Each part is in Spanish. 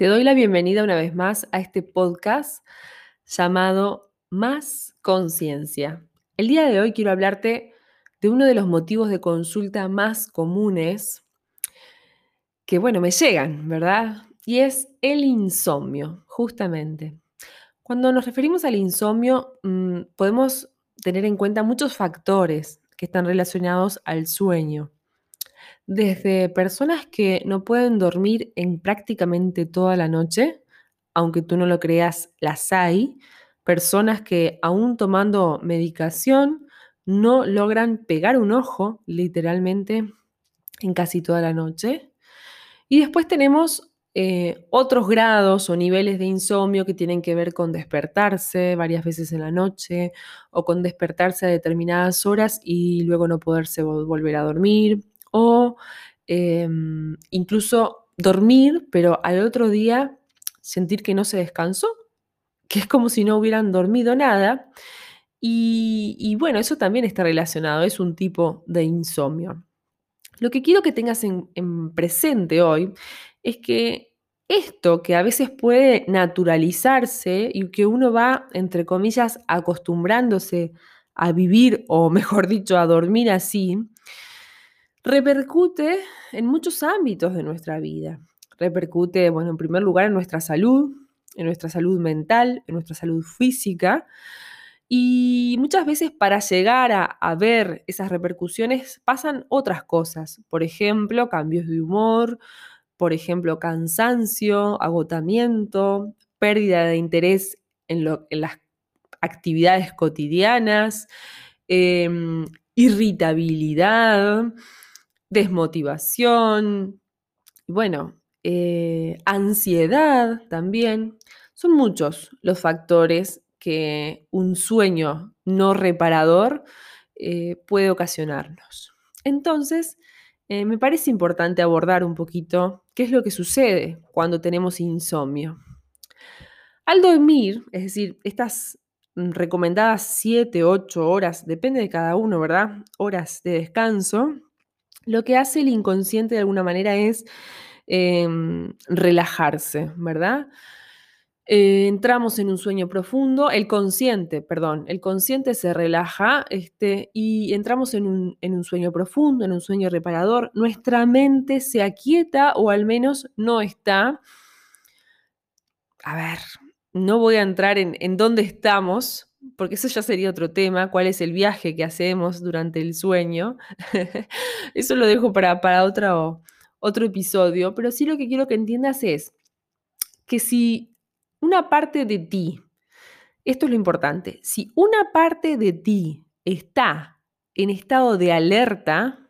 Te doy la bienvenida una vez más a este podcast llamado Más Conciencia. El día de hoy quiero hablarte de uno de los motivos de consulta más comunes que, bueno, me llegan, ¿verdad? Y es el insomnio, justamente. Cuando nos referimos al insomnio, mm, podemos tener en cuenta muchos factores que están relacionados al sueño desde personas que no pueden dormir en prácticamente toda la noche, aunque tú no lo creas, las hay, personas que aún tomando medicación no logran pegar un ojo literalmente en casi toda la noche. Y después tenemos eh, otros grados o niveles de insomnio que tienen que ver con despertarse varias veces en la noche o con despertarse a determinadas horas y luego no poderse volver a dormir o em, incluso dormir, pero al otro día sentir que no se descansó, que es como si no hubieran dormido nada. Y, bueno, eso también está relacionado, es un tipo de insomnio. Lo que quiero que tengas en, en presente hoy es que esto que a veces puede naturalizarse y que uno va, entre comillas, acostumbrándose a vivir o mejor dicho, a dormir así, repercute en muchos ámbitos de nuestra vida. Repercute, bueno, en primer lugar en nuestra salud, en nuestra salud mental, en nuestra salud física. Y muchas veces para llegar a, ver esas repercusiones pasan otras cosas. Por ejemplo, cambios de humor, por ejemplo, cansancio, agotamiento, pérdida de interés en, las actividades cotidianas, em, irritabilidad, desmotivación, bueno, eh, ansiedad también. Son muchos los factores que un sueño no reparador eh, puede ocasionarnos. Entonces, eh, me parece importante abordar un poquito qué es lo que sucede cuando tenemos insomnio. Al dormir, es decir, estas recomendadas 7, 8 horas, depende de cada uno, ¿verdad? Horas de descanso, lo que hace el inconsciente de alguna manera es em, relajarse, ¿verdad? Eh, entramos en un sueño profundo, el consciente, perdón, el consciente se relaja este, y entramos en un, sueño profundo, en un sueño reparador, nuestra mente se aquieta o al menos no está, a ver, no voy a entrar en, en dónde estamos, porque eso ya sería otro tema, cuál es el viaje que hacemos durante el sueño. eso lo dejo para, para otro, otro episodio, pero sí lo que quiero que entiendas es que si una parte de ti, esto es lo importante, si una parte de ti está en estado de alerta,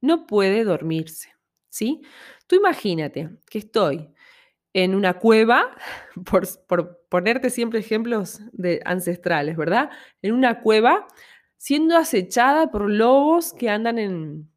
no puede dormirse, ¿sí? Tú imagínate que estoy en una cueva, por, ponerte siempre ejemplos de ancestrales, ¿verdad? En una cueva, siendo acechada por lobos que andan en,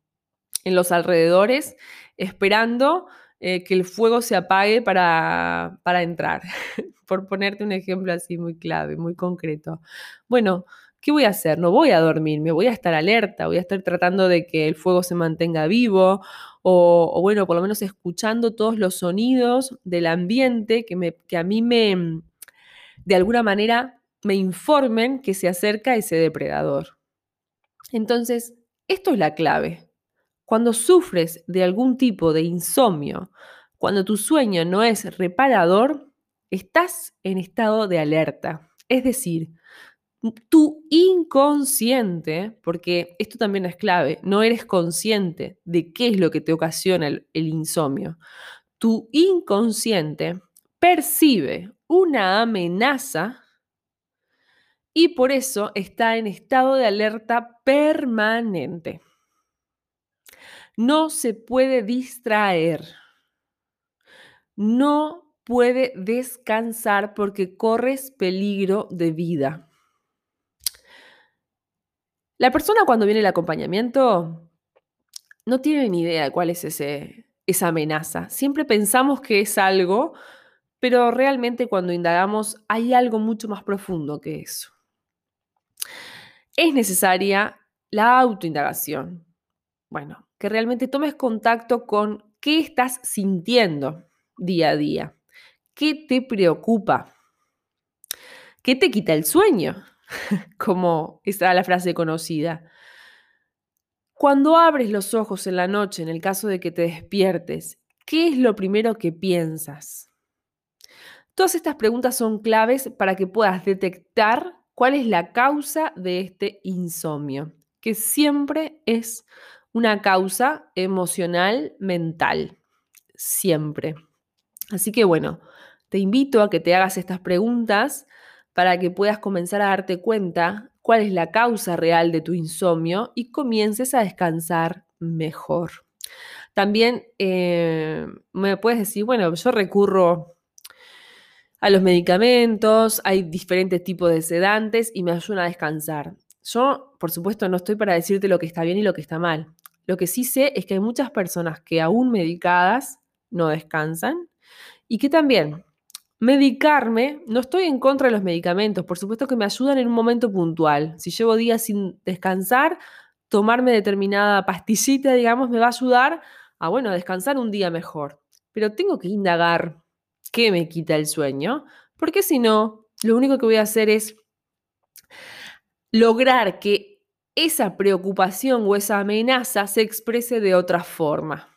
los alrededores, esperando eh, que el fuego se apague para, para entrar, por ponerte un ejemplo así muy clave, muy concreto. Bueno, ¿qué voy a hacer? No voy a dormir, me voy a estar alerta, voy a estar tratando de que el fuego se mantenga vivo o, bueno, por lo menos escuchando todos los sonidos del ambiente que, me, que a mí me, de alguna manera, me informen que se acerca ese depredador. Entonces, esto es la clave. Cuando sufres de algún tipo de insomnio, cuando tu sueño no es reparador, estás en estado de alerta. Es decir, tu inconsciente, porque esto también es clave, no eres consciente de qué es lo que te ocasiona el, insomnio. Tu inconsciente percibe una amenaza y por eso está en estado de alerta permanente. No se puede distraer. No puede descansar porque corres peligro de vida. La persona cuando viene el acompañamiento no tiene ni idea de cuál es ese, esa amenaza. Siempre pensamos que es algo, pero realmente cuando indagamos hay algo mucho más profundo que eso. Es necesaria la autoindagación. Bueno, que realmente tomes contacto con qué estás sintiendo. día a día? ¿Qué te preocupa? ¿Qué te quita el sueño? Como está la frase conocida. Cuando abres los ojos en la noche, en el caso de que te despiertes, ¿qué es lo primero que piensas? Todas estas preguntas son claves para que puedas detectar cuál es la causa de este insomnio, que siempre es una causa emocional mental, siempre. Así que bueno, te invito a que te hagas estas preguntas para que puedas comenzar a darte cuenta cuál es la causa real de tu insomnio y comiences a descansar mejor. También eh, me puedes decir, bueno, yo recurro a los medicamentos, hay diferentes tipos de sedantes y me ayudan a descansar. Yo, por supuesto, no estoy para decirte lo que está bien y lo que está mal. Lo que sí sé es que hay muchas personas que aún medicadas no descansan y que también medicarme, no estoy en contra de los medicamentos, por supuesto que me ayudan en un momento puntual. Si llevo días sin descansar, tomarme determinada pastillita, digamos, me va a ayudar a, bueno, a descansar un día mejor. Pero tengo que indagar qué me quita el sueño, porque si no, lo único que voy a hacer es lograr que esa preocupación o esa amenaza se exprese de otra forma.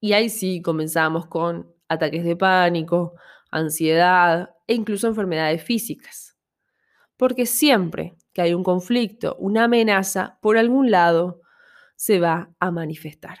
Y ahí sí comenzamos con ataques de pánico, ansiedad e incluso enfermedades físicas. Porque siempre que hay un conflicto, una amenaza, por algún lado se va a manifestar.